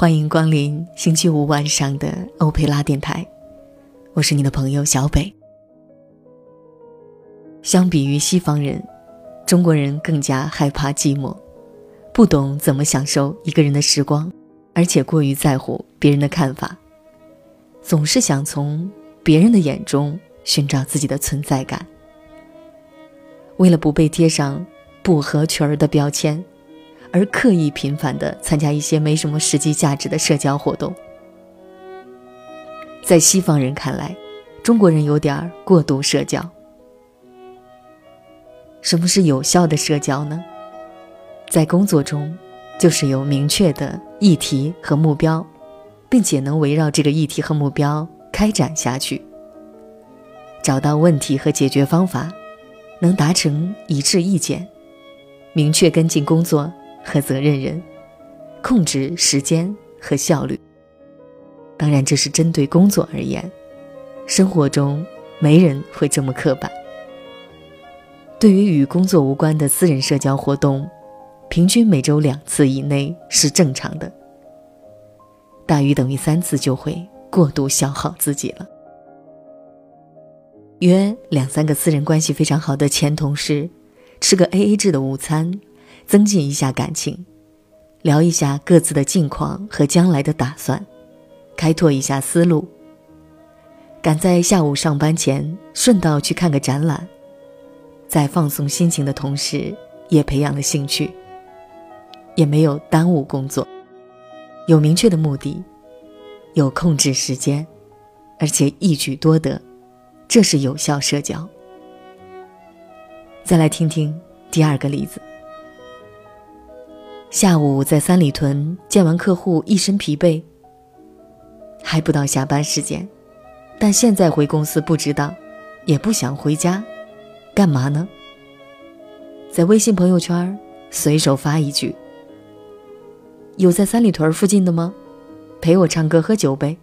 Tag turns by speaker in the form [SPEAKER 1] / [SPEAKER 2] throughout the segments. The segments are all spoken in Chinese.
[SPEAKER 1] 欢迎光临星期五晚上的欧佩拉电台，我是你的朋友小北。相比于西方人，中国人更加害怕寂寞，不懂怎么享受一个人的时光，而且过于在乎别人的看法，总是想从别人的眼中寻找自己的存在感。为了不被贴上不合群儿的标签。而刻意频繁地参加一些没什么实际价值的社交活动，在西方人看来，中国人有点过度社交。什么是有效的社交呢？在工作中，就是有明确的议题和目标，并且能围绕这个议题和目标开展下去，找到问题和解决方法，能达成一致意见，明确跟进工作。和责任人，控制时间和效率。当然，这是针对工作而言，生活中没人会这么刻板。对于与工作无关的私人社交活动，平均每周两次以内是正常的。大于等于三次就会过度消耗自己了。约两三个私人关系非常好的前同事，吃个 A A 制的午餐。增进一下感情，聊一下各自的近况和将来的打算，开拓一下思路。赶在下午上班前顺道去看个展览，在放松心情的同时，也培养了兴趣，也没有耽误工作，有明确的目的，有控制时间，而且一举多得，这是有效社交。再来听听第二个例子。下午在三里屯见完客户，一身疲惫。还不到下班时间，但现在回公司不值当，也不想回家，干嘛呢？在微信朋友圈随手发一句：“有在三里屯附近的吗？陪我唱歌喝酒呗，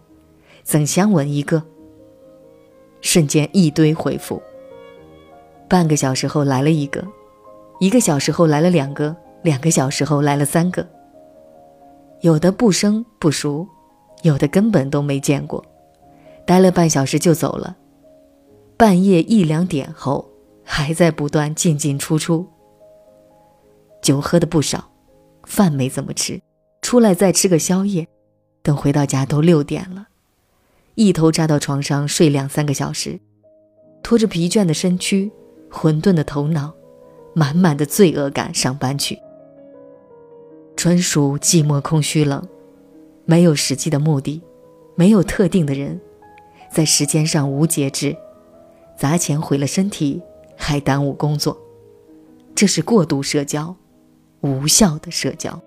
[SPEAKER 1] 曾相吻一个。”瞬间一堆回复。半个小时后来了一个，一个小时后来了两个。两个小时后来了三个，有的不生不熟，有的根本都没见过，待了半小时就走了。半夜一两点后还在不断进进出出。酒喝的不少，饭没怎么吃，出来再吃个宵夜，等回到家都六点了，一头扎到床上睡两三个小时，拖着疲倦的身躯，混沌的头脑，满满的罪恶感上班去。纯属寂寞、空虚、冷，没有实际的目的，没有特定的人，在时间上无节制，砸钱毁了身体，还耽误工作，这是过度社交，无效的社交。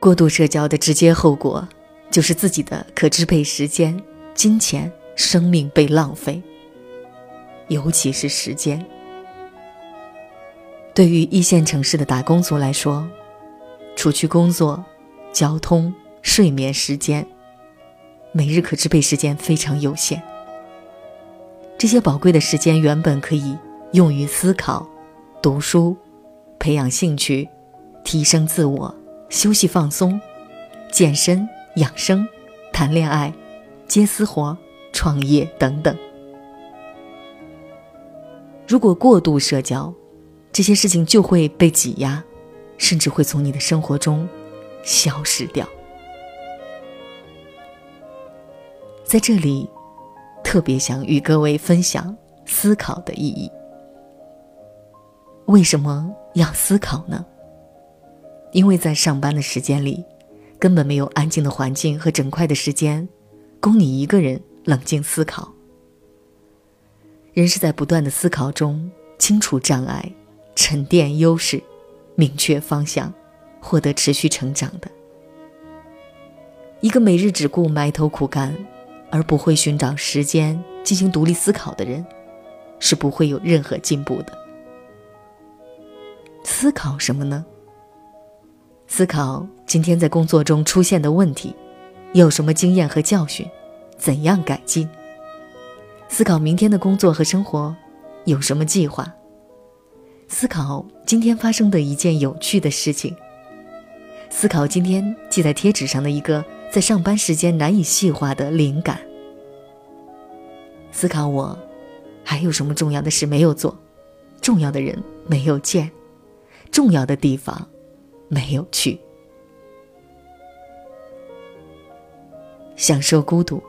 [SPEAKER 1] 过度社交的直接后果，就是自己的可支配时间、金钱、生命被浪费，尤其是时间。对于一线城市的打工族来说，除去工作、交通、睡眠时间，每日可支配时间非常有限。这些宝贵的时间原本可以用于思考、读书、培养兴趣、提升自我、休息放松、健身养生、谈恋爱、接私活、创业等等。如果过度社交，这些事情就会被挤压，甚至会从你的生活中消失掉。在这里，特别想与各位分享思考的意义。为什么要思考呢？因为在上班的时间里，根本没有安静的环境和整块的时间，供你一个人冷静思考。人是在不断的思考中清除障碍。沉淀优势，明确方向，获得持续成长的。一个每日只顾埋头苦干，而不会寻找时间进行独立思考的人，是不会有任何进步的。思考什么呢？思考今天在工作中出现的问题，有什么经验和教训，怎样改进？思考明天的工作和生活，有什么计划？思考今天发生的一件有趣的事情，思考今天记在贴纸上的一个在上班时间难以细化的灵感。思考我还有什么重要的事没有做，重要的人没有见，重要的地方没有去。享受孤独，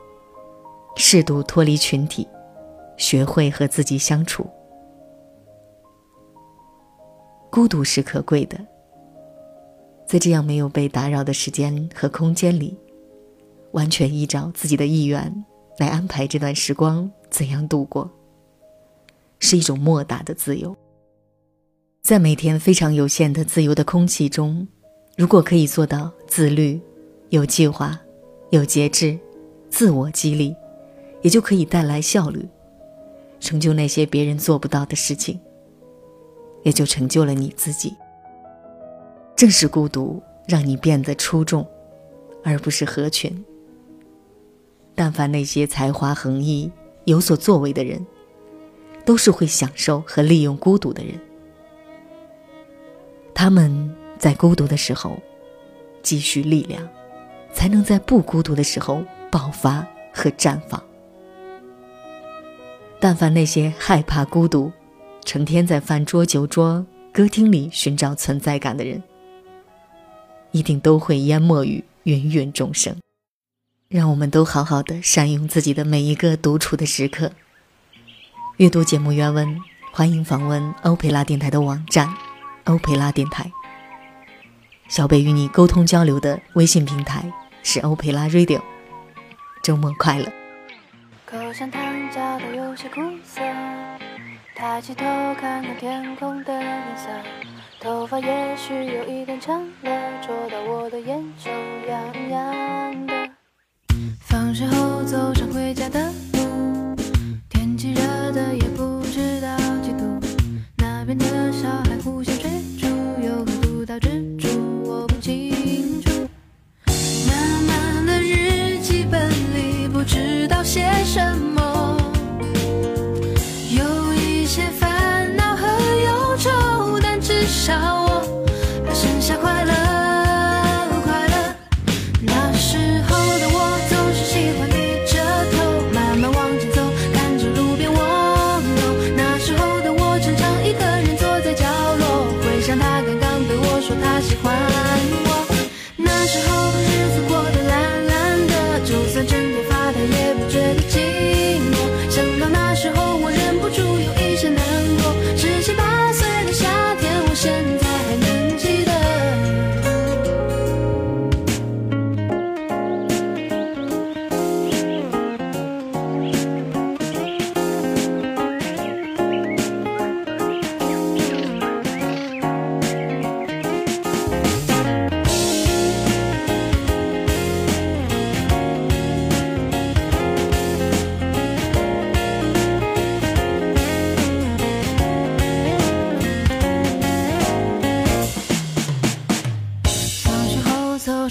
[SPEAKER 1] 适度脱离群体，学会和自己相处。孤独是可贵的，在这样没有被打扰的时间和空间里，完全依照自己的意愿来安排这段时光怎样度过，是一种莫大的自由。在每天非常有限的自由的空气中，如果可以做到自律、有计划。有节制，自我激励，也就可以带来效率，成就那些别人做不到的事情，也就成就了你自己。正是孤独让你变得出众，而不是合群。但凡那些才华横溢、有所作为的人，都是会享受和利用孤独的人。他们在孤独的时候，积蓄力量。才能在不孤独的时候爆发和绽放。但凡那些害怕孤独、成天在饭桌、酒桌、歌厅里寻找存在感的人，一定都会淹没于芸芸众生。让我们都好好的善用自己的每一个独处的时刻。阅读节目原文，欢迎访问欧佩拉电台的网站“欧佩拉电台”。小北与你沟通交流的微信平台。是欧佩拉 Radio，周末快乐。
[SPEAKER 2] 口香糖嚼得有些苦涩，抬起头看看天空的颜色，头发也许有一点长了，戳到我的眼球痒痒的。放学后走上回家的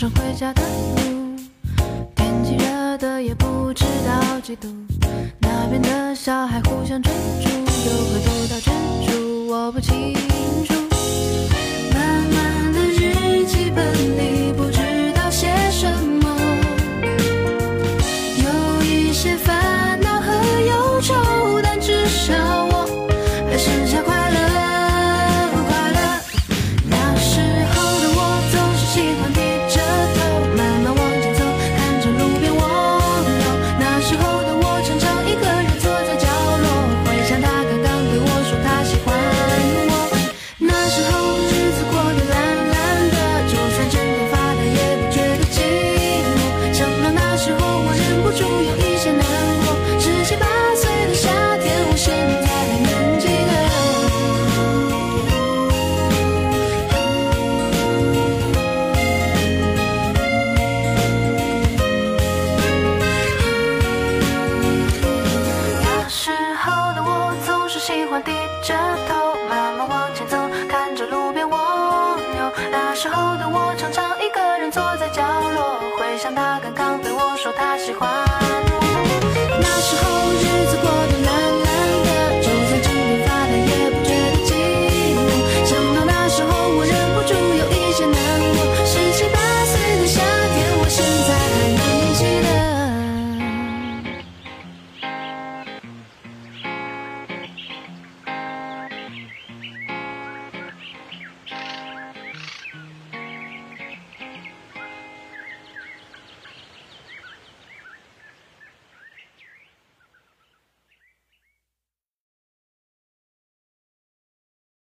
[SPEAKER 2] 回家的路，天气热的也不知道几度，那边的小孩互相追逐，又会躲到深处，我不清楚，慢慢的日记本里不知道写什么。像他刚刚对我说他喜欢